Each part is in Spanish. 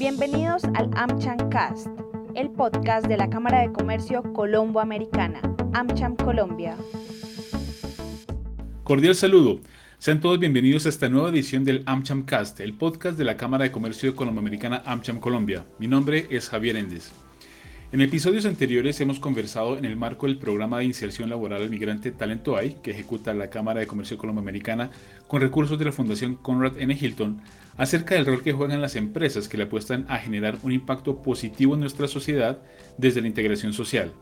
Bienvenidos al AmCham Cast, el podcast de la Cámara de Comercio Colombo-Americana, AmCham Colombia. Cordial saludo. Sean todos bienvenidos a esta nueva edición del AmCham Cast, el podcast de la Cámara de Comercio Colombo-Americana AmCham Colombia. Mi nombre es Javier Endes. En episodios anteriores hemos conversado en el marco del programa de inserción laboral al migrante Talento AI, que ejecuta la Cámara de Comercio Colombo-Americana con recursos de la Fundación Conrad N. Hilton, acerca del rol que juegan las empresas que le apuestan a generar un impacto positivo en nuestra sociedad desde la integración social.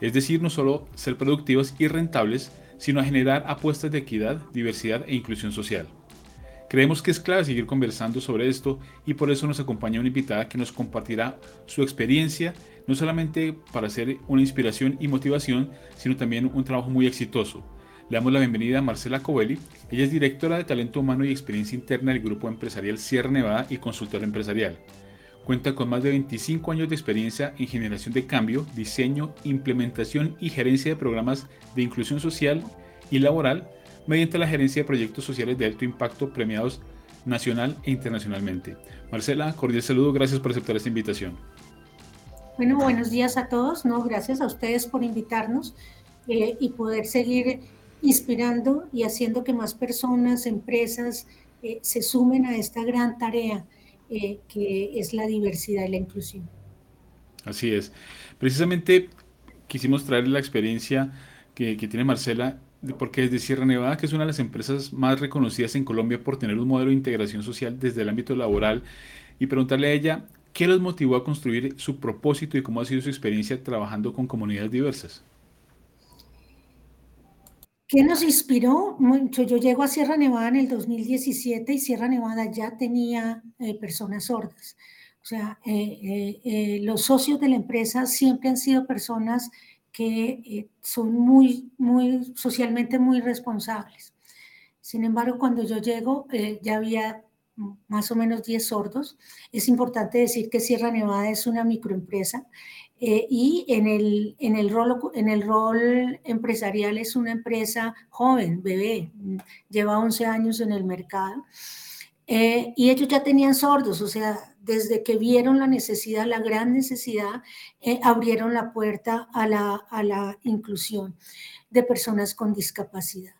Es decir, no solo ser productivos y rentables, sino a generar apuestas de equidad, diversidad e inclusión social. Creemos que es clave seguir conversando sobre esto y por eso nos acompaña una invitada que nos compartirá su experiencia no solamente para ser una inspiración y motivación, sino también un trabajo muy exitoso. Le damos la bienvenida a Marcela Covelli. Ella es directora de Talento Humano y Experiencia Interna del Grupo Empresarial Sierra Nevada y consultora empresarial. Cuenta con más de 25 años de experiencia en generación de cambio, diseño, implementación y gerencia de programas de inclusión social y laboral mediante la gerencia de proyectos sociales de alto impacto premiados nacional e internacionalmente. Marcela, cordial saludo, gracias por aceptar esta invitación. Bueno, buenos días a todos. No, gracias a ustedes por invitarnos eh, y poder seguir inspirando y haciendo que más personas, empresas eh, se sumen a esta gran tarea eh, que es la diversidad y la inclusión. Así es. Precisamente quisimos traer la experiencia que, que tiene Marcela porque desde Sierra Nevada, que es una de las empresas más reconocidas en Colombia por tener un modelo de integración social desde el ámbito laboral, y preguntarle a ella ¿Qué los motivó a construir su propósito y cómo ha sido su experiencia trabajando con comunidades diversas? ¿Qué nos inspiró? Mucho. Yo llego a Sierra Nevada en el 2017 y Sierra Nevada ya tenía eh, personas sordas. O sea, eh, eh, los socios de la empresa siempre han sido personas que son muy, muy socialmente muy responsables. Sin embargo, cuando yo llego, ya había más o menos 10 sordos. Es importante decir que Sierra Nevada es una microempresa eh, y en el, en, el rol, en el rol empresarial es una empresa joven, bebé, lleva 11 años en el mercado. Eh, y ellos ya tenían sordos, o sea, desde que vieron la necesidad, la gran necesidad, eh, abrieron la puerta a la, a la inclusión de personas con discapacidad.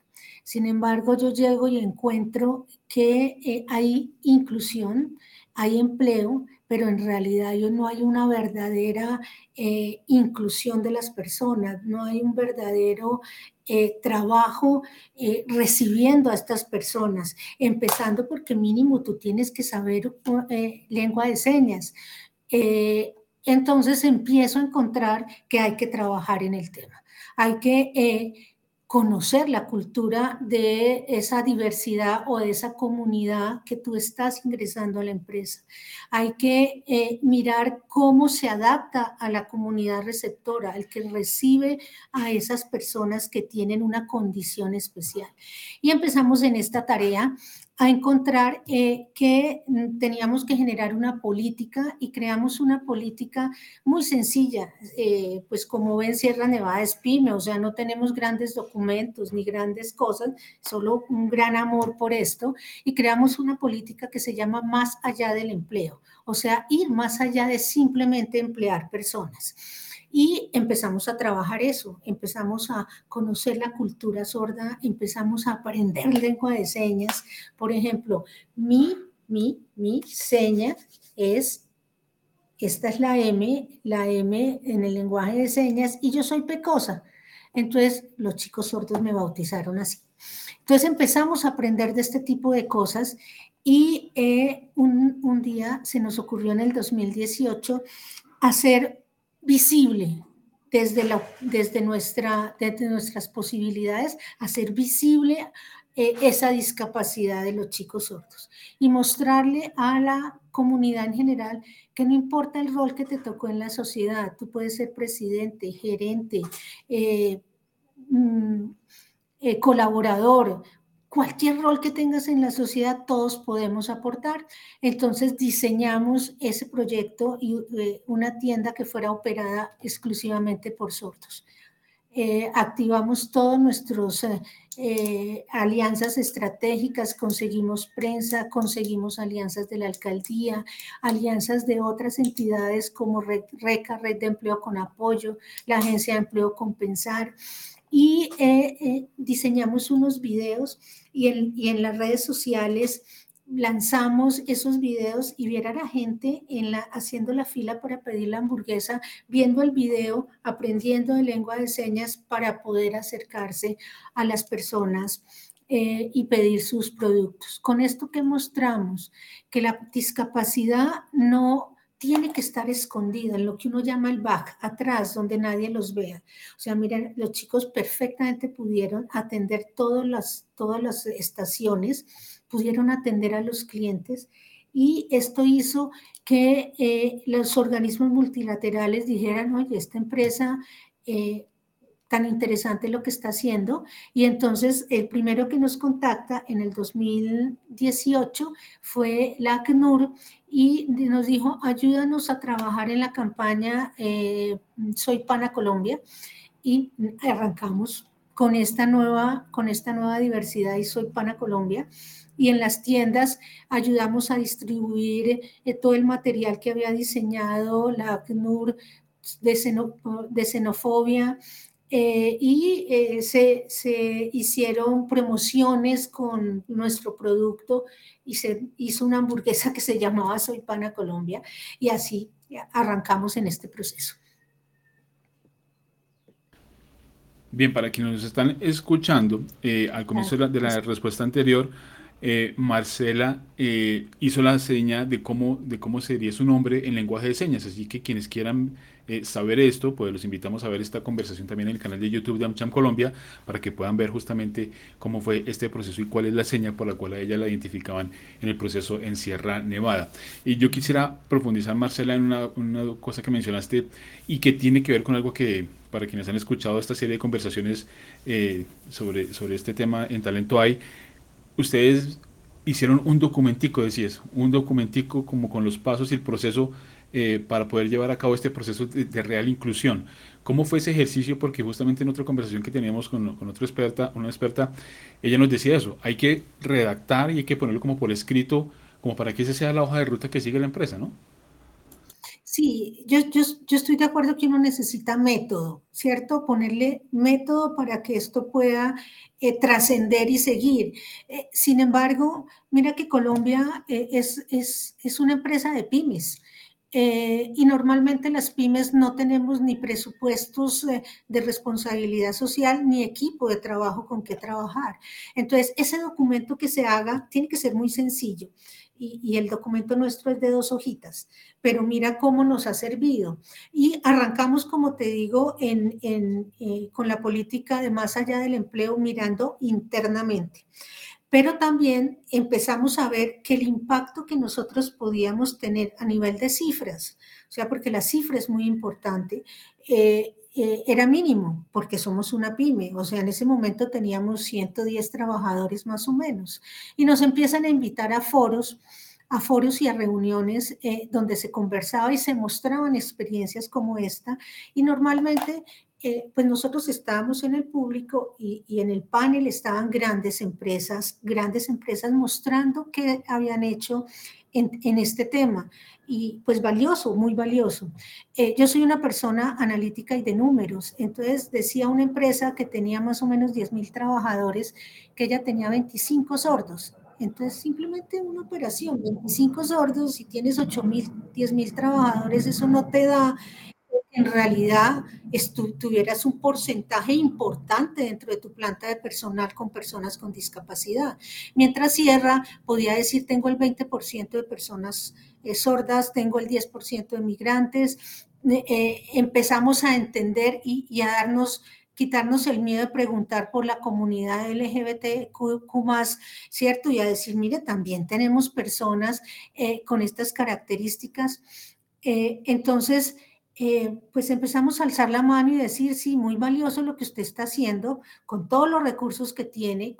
Sin embargo, yo llego y encuentro que eh, hay inclusión, hay empleo, pero en realidad no hay una verdadera eh, inclusión de las personas, no hay un verdadero eh, trabajo recibiendo a estas personas, empezando porque mínimo tú tienes que saber lengua de señas. entonces empiezo a encontrar que hay que trabajar en el tema. Hay que conocer la cultura de esa diversidad o de esa comunidad que tú estás ingresando a la empresa. Hay que eh, mirar cómo se adapta a la comunidad receptora, el que recibe a esas personas que tienen una condición especial. Y empezamos en esta tarea a encontrar eh, que mm, teníamos que generar una política y creamos una política muy sencilla. Eh, pues como ven, Sierra Nevada es pyme, o sea, no tenemos grandes documentos ni grandes cosas, solo un gran amor por esto y creamos una política que se llama más allá del empleo, o sea, ir más allá de simplemente emplear personas. Y empezamos a trabajar eso, empezamos a conocer la cultura sorda, empezamos a aprender lengua de señas. Por ejemplo, mi, mi, mi seña es, esta es la M, la M en el lenguaje de señas, y yo soy pecosa. Entonces, los chicos sordos me bautizaron así. Entonces empezamos a aprender de este tipo de cosas y eh, un, un, día se nos ocurrió en el 2018 hacer visible desde, la, desde, nuestra, desde nuestras posibilidades, hacer visible eh, esa discapacidad de los chicos sordos y mostrarle a la comunidad en general que no importa el rol que te tocó en la sociedad, tú puedes ser presidente, gerente, eh, mm, eh, colaborador, cualquier rol que tengas en la sociedad, todos podemos aportar. Entonces diseñamos ese proyecto y eh, una tienda que fuera operada exclusivamente por sordos. Eh, activamos todos nuestros eh, alianzas estratégicas, conseguimos prensa, conseguimos alianzas de la alcaldía, alianzas de otras entidades como RECA, Red de Empleo con Apoyo, la Agencia de Empleo Compensar, y eh, eh, diseñamos unos videos y en, las redes sociales lanzamos esos videos y viera a la gente haciendo la fila para pedir la hamburguesa, viendo el video, aprendiendo de lengua de señas para poder acercarse a las personas eh, y pedir sus productos. Con esto que mostramos, que la discapacidad no tiene que estar escondida en lo que uno llama el back, atrás, donde nadie los vea. O sea, miren, los chicos perfectamente pudieron atender todas las, todas las estaciones pudieron atender a los clientes y esto hizo que eh, los organismos multilaterales dijeran, oye, esta empresa eh, tan interesante lo que está haciendo. Y entonces el primero que nos contacta en el 2018 fue la ACNUR y nos dijo, ayúdanos a trabajar en la campaña eh, Soy Pana Colombia. Y arrancamos con esta nueva, con esta nueva diversidad y Soy Pana Colombia y en las tiendas ayudamos a distribuir eh, todo el material que había diseñado la ACNUR de, xenofobia. Eh, y eh, se, se, hicieron promociones con nuestro producto y se hizo una hamburguesa que se llamaba Soy Pana Colombia y así arrancamos en este proceso. Bien, para quienes nos están escuchando, al comienzo de la respuesta anterior, eh, Marcela eh, hizo la seña de cómo, de cómo sería su nombre en lenguaje de señas. Así que quienes quieran eh, saber esto, pues los invitamos a ver esta conversación también en el canal de YouTube de AmCham Colombia para que puedan ver justamente cómo fue este proceso y cuál es la seña por la cual a ella la identificaban en el proceso en Sierra Nevada. Y yo quisiera profundizar, Marcela, en una, una cosa que mencionaste y que tiene que ver con algo que para quienes han escuchado esta serie de conversaciones sobre, sobre este tema en Talento Hay, ustedes hicieron un documentico, decías, un documentico como con los pasos y el proceso eh, para poder llevar a cabo este proceso de, real inclusión. ¿Cómo fue ese ejercicio? Porque justamente en otra conversación que teníamos con, con otra experta, una experta, ella nos decía eso, hay que redactar y hay que ponerlo como por escrito, como para que esa sea la hoja de ruta que sigue la empresa, ¿no? Sí, yo, yo, yo, estoy de acuerdo que uno necesita método, ¿cierto? Ponerle método para que esto pueda eh, trascender y seguir. Eh, sin embargo, mira que Colombia eh, es, es, es, una empresa de pymes. Y normalmente las pymes no tenemos ni presupuestos de responsabilidad social ni equipo de trabajo con que trabajar. Entonces, ese documento que se haga tiene que ser muy sencillo y, el documento nuestro es de dos hojitas, pero mira cómo nos ha servido. Y arrancamos, como te digo, en, eh, con la política de más allá del empleo, mirando internamente. Pero también empezamos a ver que el impacto que nosotros podíamos tener a nivel de cifras, o sea, porque la cifra es muy importante, eh, eh, era mínimo, porque somos una pyme, o sea, en ese momento teníamos 110 trabajadores más o menos, y nos empiezan a invitar a foros, a foros y a reuniones eh, donde se conversaba y se mostraban experiencias como esta, y normalmente eh, pues nosotros estábamos en el público y, y, en el panel estaban grandes empresas, grandes empresas mostrando qué habían hecho en, en este tema y pues valioso, muy valioso. Eh, yo soy una persona analítica y de números, entonces decía una empresa que tenía más o menos 10 mil trabajadores que ella tenía 25 sordos. Entonces, simplemente una operación, 25 sordos, si tienes 8 mil, 10 mil trabajadores, eso no te da en realidad tuvieras un porcentaje importante dentro de tu planta de personal con personas con discapacidad. Mientras Sierra podía decir, tengo el 20% de personas eh, sordas, tengo el 10% de migrantes. Eh, eh, empezamos a entender y, a darnos quitarnos el miedo de preguntar por la comunidad LGBTQ ¿cierto? Y a decir, mire, también tenemos personas con estas características. entonces, eh, pues empezamos a alzar la mano y decir, sí, muy valioso lo que usted está haciendo con todos los recursos que tiene,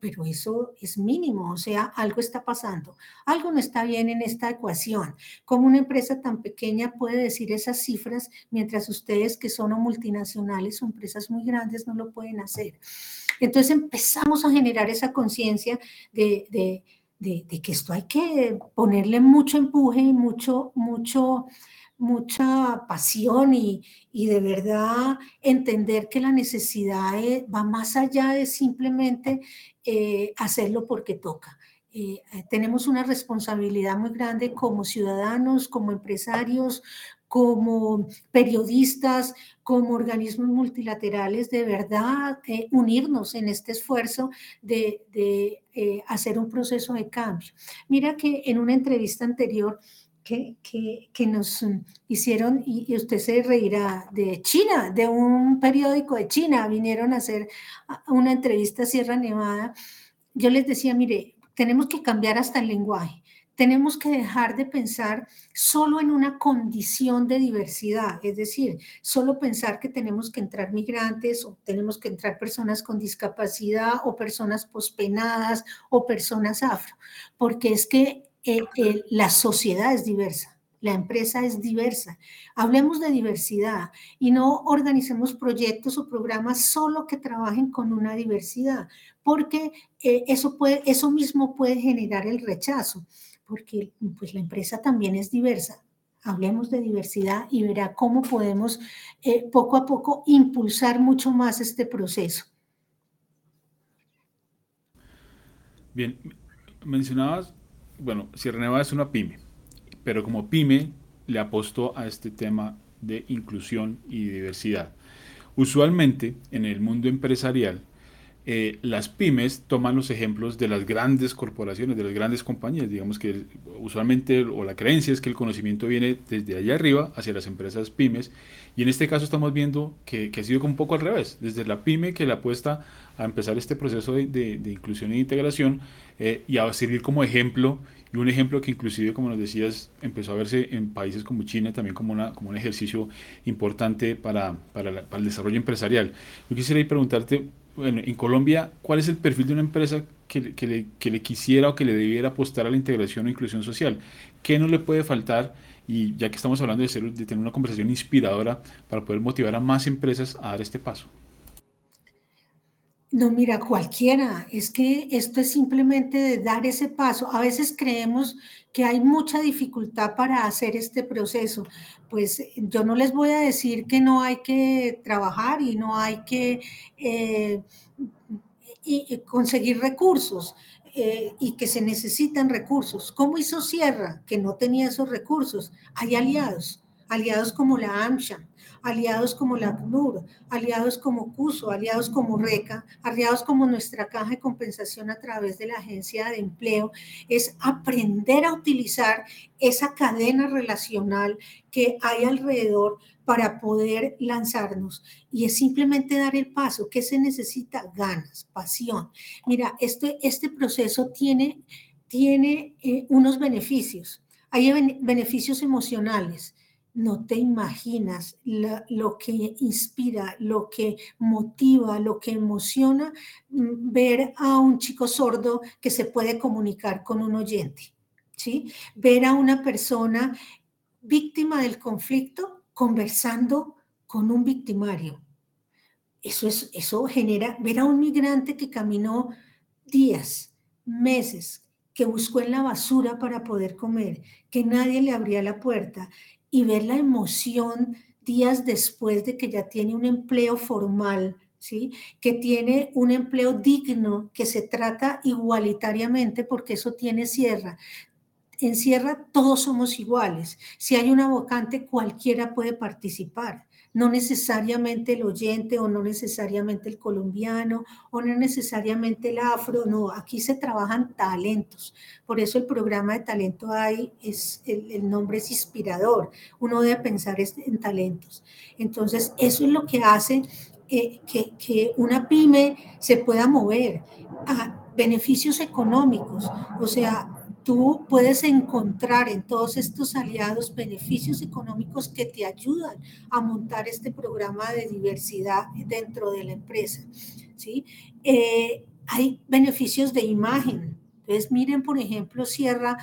pero eso es mínimo, o sea, algo está pasando, algo no está bien en esta ecuación. ¿Cómo una empresa tan pequeña puede decir esas cifras mientras ustedes que son multinacionales o empresas muy grandes no lo pueden hacer? Entonces empezamos a generar esa conciencia de, que esto hay que ponerle mucho empuje y mucho, mucho mucha pasión y, de verdad entender que la necesidad eh, va más allá de simplemente eh, hacerlo porque toca. Eh, tenemos una responsabilidad muy grande como ciudadanos, como empresarios, como periodistas, como organismos multilaterales, de verdad unirnos en este esfuerzo de, de hacer un proceso de cambio. Mira que en una entrevista anterior, que, que, nos hicieron, y, usted se reirá, de China, de un periódico de China, vinieron a hacer una entrevista a Sierra Nevada. Yo les decía, mire, tenemos que cambiar hasta el lenguaje, tenemos que dejar de pensar solo en una condición de diversidad, es decir, solo pensar que tenemos que entrar migrantes o tenemos que entrar personas con discapacidad o personas pospenadas o personas afro, porque es que eh, eh, la sociedad es diversa, la empresa es diversa. Hablemos de diversidad y no organicemos proyectos o programas solo que trabajen con una diversidad, porque eh, eso, puede, eso mismo puede generar el rechazo, porque pues, la empresa también es diversa. Hablemos de diversidad y verá cómo podemos poco a poco impulsar mucho más este proceso. Bien, mencionabas bueno, Sierra Nevada es una pyme, pero como pyme le apostó a este tema de inclusión y diversidad. Usualmente en el mundo empresarial, eh, las pymes toman los ejemplos de las grandes corporaciones, de las grandes compañías. Digamos que usualmente, o la creencia es que el conocimiento viene desde allá arriba hacia las empresas pymes. Y en este caso estamos viendo que, ha sido un poco al revés. Desde la pyme que le apuesta a empezar este proceso de, inclusión e integración eh, y a servir como ejemplo. Y un ejemplo que inclusive, como nos decías, empezó a verse en países como China también como, una, como un ejercicio importante para, para, el desarrollo empresarial. Yo quisiera preguntarte, bueno, en Colombia, ¿cuál es el perfil de una empresa que, le, que, le, quisiera o que le debiera apostar a la integración o inclusión social? ¿Qué no le puede faltar? Y ya que estamos hablando de, ser, de tener una conversación inspiradora para poder motivar a más empresas a dar este paso. No, mira, cualquiera. Es que esto es simplemente de dar ese paso. A veces creemos que hay mucha dificultad para hacer este proceso. Pues yo no les voy a decir que no hay que trabajar y no hay que eh, conseguir recursos. Eh, y que se necesitan recursos. ¿Cómo hizo Sierra, que no tenía esos recursos? Hay aliados, aliados como la AMSHA, aliados como la CNUR, aliados como CUSO, aliados como RECA, aliados como nuestra caja de compensación a través de la agencia de empleo, es aprender a utilizar esa cadena relacional que hay alrededor para poder lanzarnos. Y es simplemente dar el paso. ¿Qué se necesita? Ganas, pasión. Mira, este, este proceso tiene, tiene eh, unos beneficios. Hay beneficios emocionales no te imaginas lo que inspira, lo que motiva, lo que emociona mm, ver a un chico sordo que se puede comunicar con un oyente, ¿sí? Ver a una persona víctima del conflicto conversando con un victimario. Eso, es, eso genera, ver a un migrante que caminó días, meses, que buscó en la basura para poder comer, que nadie le abría la puerta y ver la emoción días después de que ya tiene un empleo formal, ¿sí? que tiene un empleo digno, que se trata igualitariamente porque eso tiene sierra. En sierra todos somos iguales. Si hay una vacante, cualquiera puede participar no necesariamente el oyente o no necesariamente el colombiano o no necesariamente el afro, no, aquí se trabajan talentos. Por eso el programa de talento hay, es, el, nombre es inspirador, uno debe pensar en talentos. Entonces, eso es lo que hace que, que una pyme se pueda mover a beneficios económicos, o sea, tú puedes encontrar en todos estos aliados beneficios económicos que te ayudan a montar este programa de diversidad dentro de la empresa. ¿sí? Eh, hay beneficios de imagen. Entonces, miren, por ejemplo, Sierra,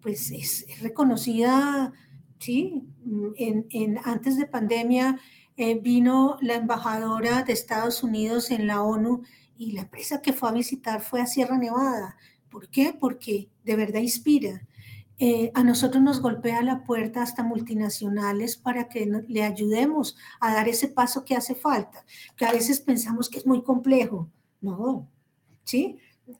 pues es, reconocida, ¿sí? En, antes de pandemia eh, vino la embajadora de Estados Unidos en la ONU y la empresa que fue a visitar fue a Sierra Nevada. ¿Por qué? Porque de verdad inspira. Eh, a nosotros nos golpea la puerta hasta multinacionales para que le ayudemos a dar ese paso que hace falta, que a veces pensamos que es muy complejo. No, ¿sí?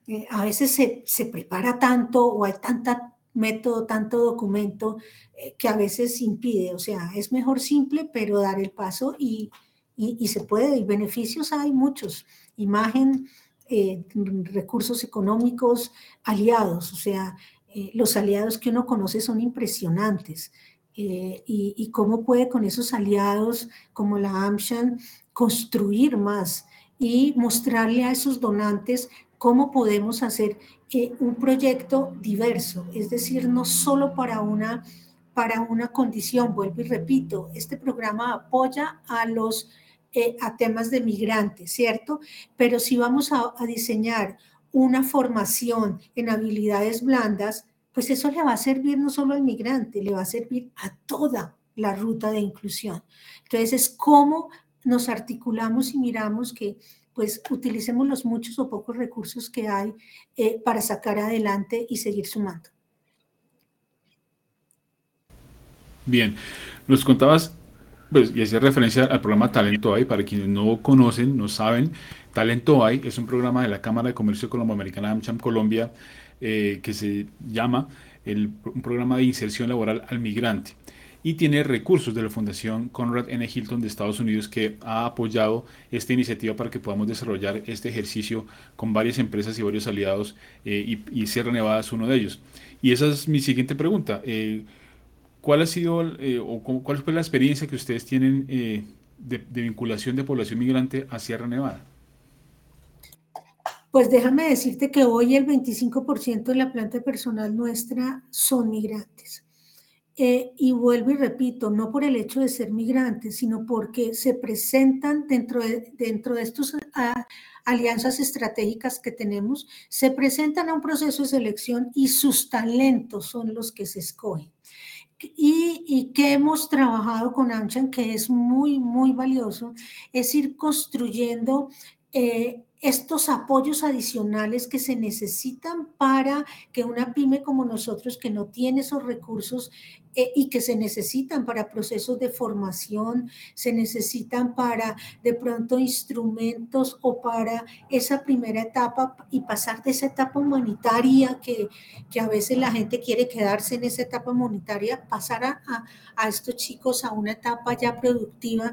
Eh, a veces se, se, prepara tanto o hay tanta método, tanto documento eh, que a veces impide. O sea, es mejor simple, pero dar el paso y, y, y se puede. Y beneficios hay muchos. Imagen, eh, recursos económicos, aliados, o sea, eh, los aliados que uno conoce son impresionantes. Eh, y, cómo puede con esos aliados como la AmShan construir más y mostrarle a esos donantes cómo podemos hacer un proyecto diverso, es decir, no solo para una, para una condición, vuelvo y repito, este programa apoya a los eh, a temas de migrantes, ¿cierto? Pero si vamos a, diseñar una formación en habilidades blandas, pues eso le va a servir no solo al migrante, le va a servir a toda la ruta de inclusión. Entonces es cómo nos articulamos y miramos que pues utilicemos los muchos o pocos recursos que hay eh, para sacar adelante y seguir sumando. Bien, nos contabas pues, y hacía referencia al programa Talento Hay, para quienes no conocen, no saben, Talento Hay es un programa de la Cámara de Comercio Colomboamericana AmCham Colombia eh, que se llama un programa de inserción laboral al migrante y tiene recursos de la Fundación Conrad N. Hilton de Estados Unidos que ha apoyado esta iniciativa para que podamos desarrollar este ejercicio con varias empresas y varios aliados eh, y, Sierra Nevada es uno de ellos. Y esa es mi siguiente pregunta. Eh, ¿Cuál ha sido eh, o cuál fue la experiencia que ustedes tienen eh, de, vinculación de población migrante a Sierra Nevada? Pues déjame decirte que hoy el 25% de la planta personal nuestra son migrantes. Eh, y vuelvo y repito, no por el hecho de ser migrantes, sino porque se presentan dentro de, dentro de estas alianzas estratégicas que tenemos, se presentan a un proceso de selección y sus talentos son los que se escogen y, que hemos trabajado con AmCham, que es muy, muy valioso, es ir construyendo eh, estos apoyos adicionales que se necesitan para que una pyme como nosotros, que no tiene esos recursos eh, y que se necesitan para procesos de formación, se necesitan para de pronto instrumentos o para esa primera etapa y pasar de esa etapa humanitaria que, que a veces la gente quiere quedarse en esa etapa humanitaria, pasar a, a estos chicos a una etapa ya productiva.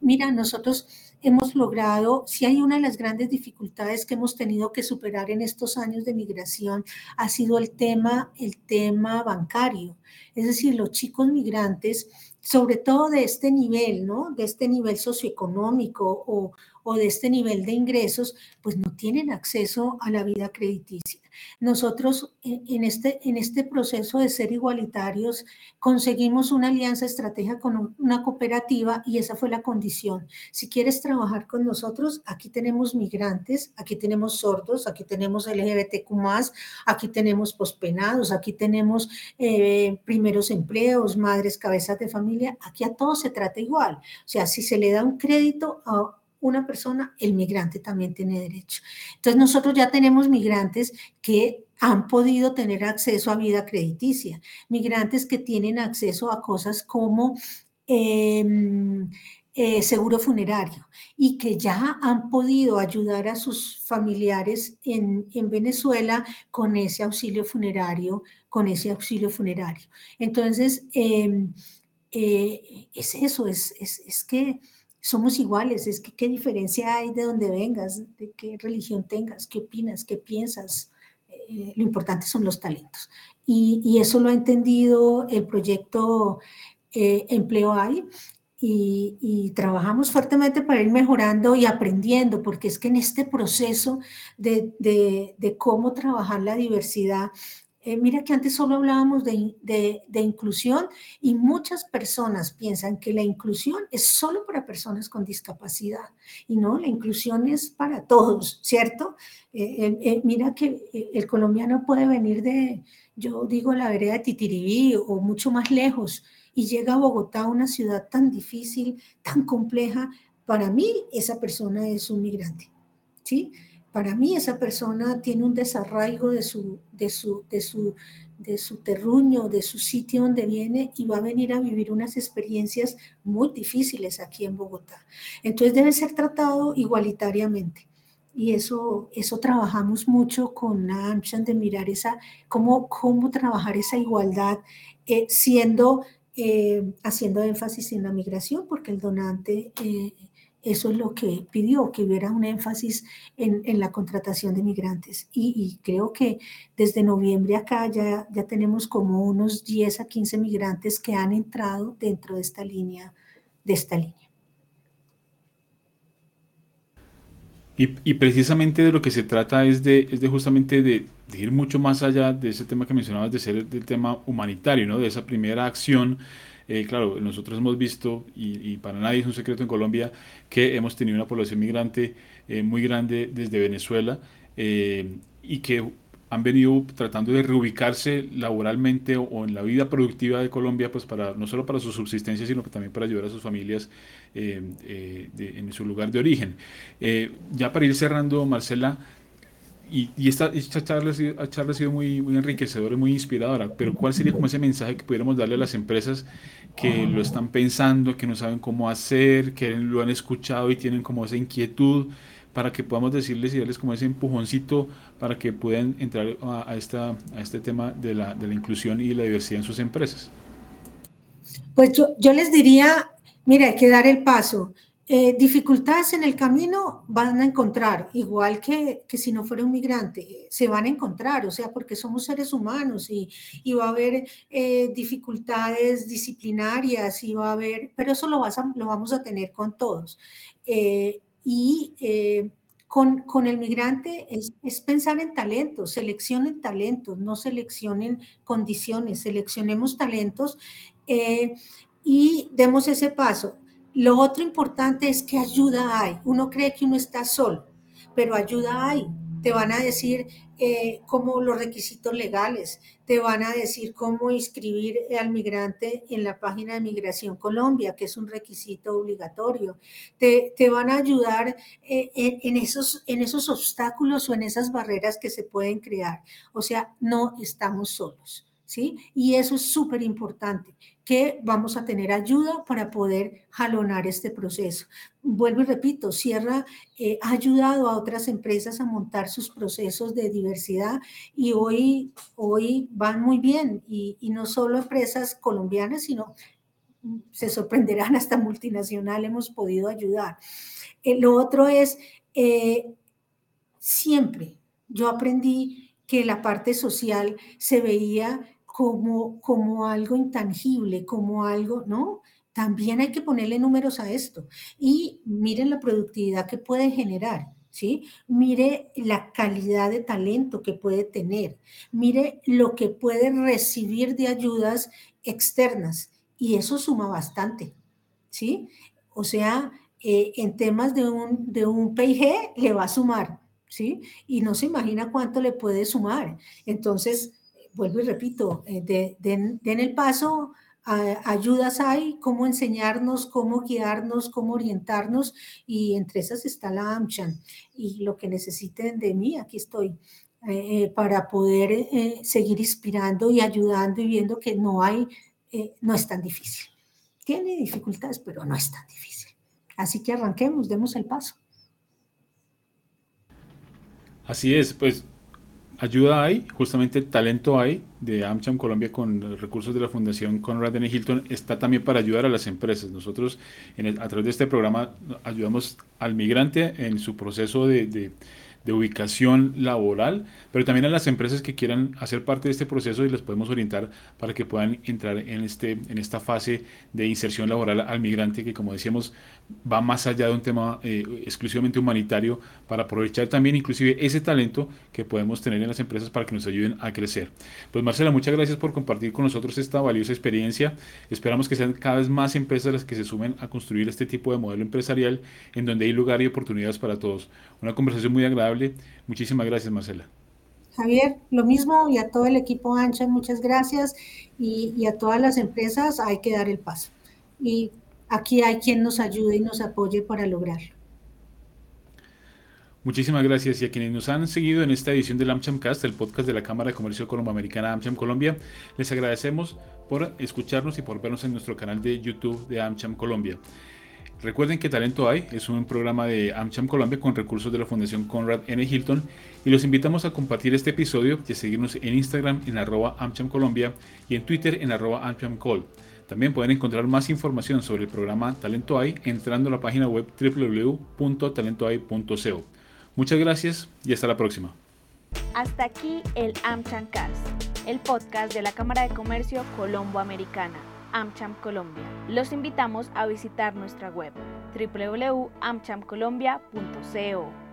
Mira, nosotros hemos logrado, si hay una de las grandes dificultades que hemos tenido que superar en estos años de migración, ha sido el tema, el tema bancario. Es decir, los chicos migrantes, sobre todo de este nivel, ¿no? De este nivel socioeconómico o, o de este nivel de ingresos, pues no tienen acceso a la vida crediticia. Nosotros eh, en este, en este proceso de ser igualitarios conseguimos una alianza estratégica con una cooperativa y esa fue la condición. Si quieres trabajar con nosotros, aquí tenemos migrantes, aquí tenemos sordos, aquí tenemos LGBTQ aquí tenemos pospenados, aquí tenemos eh, primeros empleos, madres, cabezas de familia, aquí a todos se trata igual. O sea, si se le da un crédito a una persona, el migrante también tiene derecho. Entonces nosotros ya tenemos migrantes que han podido tener acceso a vida crediticia, migrantes que tienen acceso a cosas como em, eh, seguro funerario y que ya han podido ayudar a sus familiares en, Venezuela con ese auxilio funerario, con ese auxilio funerario. Entonces, em, eh, es eso, es, es que somos iguales, es que qué diferencia hay de dónde vengas, de qué religión tengas, qué opinas, qué piensas. Eh, lo importante son los talentos. Y, eso lo ha entendido el proyecto eh, Empleo hay y, trabajamos fuertemente para ir mejorando y aprendiendo, porque es que en este proceso de, de cómo trabajar la diversidad, Eh, mira que antes solo hablábamos de, de, inclusión y muchas personas piensan que la inclusión es solo para personas con discapacidad y no, la inclusión es para todos, ¿cierto? Eh, mira que el colombiano puede venir de, yo digo, la vereda de Titiribí o mucho más lejos y llega a Bogotá, una ciudad tan difícil, tan compleja, para mí esa persona es un migrante, ¿sí? Para mí esa persona tiene un desarraigo de su, de su, de su, de su terruño, de su sitio donde viene y va a venir a vivir unas experiencias muy difíciles aquí en Bogotá. Entonces debe ser tratado igualitariamente. Y eso, eso trabajamos mucho con AMCHAN de mirar esa, cómo, cómo trabajar esa igualdad, eh, siendo, eh, haciendo énfasis en la migración, porque el donante eh, eso es lo que pidió, que hubiera un énfasis en, la contratación de migrantes. Y, creo que desde noviembre acá ya, ya tenemos como unos 10 a 15 migrantes que han entrado dentro de esta línea. De esta línea. Y, precisamente de lo que se trata es de, es de justamente de, ir mucho más allá de ese tema que mencionabas, de ser del tema humanitario, ¿no? de esa primera acción eh, claro, nosotros hemos visto, y, para nadie es un secreto en Colombia, que hemos tenido una población migrante eh, muy grande desde Venezuela eh, y que han venido tratando de reubicarse laboralmente o, en la vida productiva de Colombia, pues para no solo para su subsistencia, sino también para ayudar a sus familias en su lugar de origen. ya para ir cerrando, Marcela, y, esta, charla, ha sido muy, muy enriquecedora muy inspiradora, pero ¿cuál sería como ese mensaje que pudiéramos darle a las empresas que lo están pensando, que no saben cómo hacer, que lo han escuchado y tienen como esa inquietud, para que podamos decirles y darles como ese empujoncito para que puedan entrar a, esta, a este tema de la, de la inclusión y la diversidad en sus empresas? Pues yo, yo les diría, mira, hay que dar el paso. Eh, dificultades en el camino van a encontrar, igual que, que, si no fuera un migrante, se van a encontrar, o sea, porque somos seres humanos y, y va a haber eh, dificultades disciplinarias y va a haber, pero eso lo, vamos a tener con todos. Eh, y con, con, el migrante es, es, pensar en talentos, seleccionen talentos, no seleccionen condiciones, seleccionemos talentos y demos ese paso lo otro importante es que ayuda hay. Uno cree que uno está solo, pero ayuda hay. Te van a decir eh, cómo los requisitos legales, te van a decir cómo inscribir al migrante en la página de Migración Colombia, que es un requisito obligatorio. Te, van a ayudar eh, en, esos, en esos obstáculos o en esas barreras que se pueden crear. O sea, no estamos solos. Y eso es súper importante que vamos a tener ayuda para poder jalonar este proceso. Vuelvo y repito, Sierra eh, ha ayudado a otras empresas a montar sus procesos de diversidad y hoy, hoy van muy bien y, no solo empresas colombianas, sino mm, se sorprenderán hasta multinacional hemos podido ayudar. Eh, lo otro es, eh, siempre yo aprendí que la parte social se veía como, como algo intangible, como algo, ¿no? También hay que ponerle números a esto. Y miren la productividad que puede generar. ¿Sí? Mire la calidad de talento que puede tener, mire lo que puede recibir de ayudas externas y eso suma bastante, ¿sí? O sea, eh, en temas de un, de un PIG le va a sumar, ¿sí? Y no se imagina cuánto le puede sumar. Entonces, vuelvo y repito, eh, den, el paso, ayudas hay, cómo enseñarnos, cómo guiarnos, cómo orientarnos, y entre esas está la AmCham. Y lo que necesiten de mí, aquí estoy, eh, eh, para poder seguir inspirando y ayudando y viendo que no hay, no es tan difícil. Tiene dificultades, pero no es tan difícil. Así que arranquemos, demos el paso. Así es, pues ayuda hay, justamente talento hay de AmCham Colombia con recursos de la Fundación Conrad N. Hilton, está también para ayudar a las empresas. Nosotros en a través de este programa ayudamos al migrante en su proceso de, de ubicación laboral, pero también a las empresas que quieran hacer parte de este proceso y les podemos orientar para que puedan entrar en, este, en esta fase de inserción laboral al migrante que como decíamos va más allá de un tema eh, exclusivamente humanitario para aprovechar también inclusive ese talento que podemos tener en las empresas para que nos ayuden a crecer. Pues Marcela, muchas gracias por compartir con nosotros esta valiosa experiencia. Esperamos que sean cada vez más empresas las que se sumen a construir este tipo de modelo empresarial en donde hay lugar y oportunidades para todos. Una conversación muy agradable. Muchísimas gracias, Marcela. Javier, lo mismo y a todo el equipo Ancha, muchas gracias y, y a todas las empresas hay que dar el paso. Y aquí hay quien nos ayude y nos apoye para lograrlo. Muchísimas gracias y a quienes nos han seguido en esta edición del AmChamcast, el podcast de la Cámara de Comercio Colomboamericana AmCham Colombia, les agradecemos por escucharnos y por vernos en nuestro canal de YouTube de AmCham Colombia. Recuerden que Talento Hay es un programa de AmCham Colombia con recursos de la Fundación Conrad N. Hilton y los invitamos a compartir este episodio y a seguirnos en Instagram en arroba AmCham Colombia y en Twitter en arroba AmChamCol. También pueden encontrar más información sobre el programa Talento AI entrando a la página web www.talentoai.co. Muchas gracias y hasta la próxima. Hasta aquí el AmChamcast, el podcast de la Cámara de Comercio Colombo-Americana, AmCham Colombia. Los invitamos a visitar nuestra web www.amchamcolombia.co.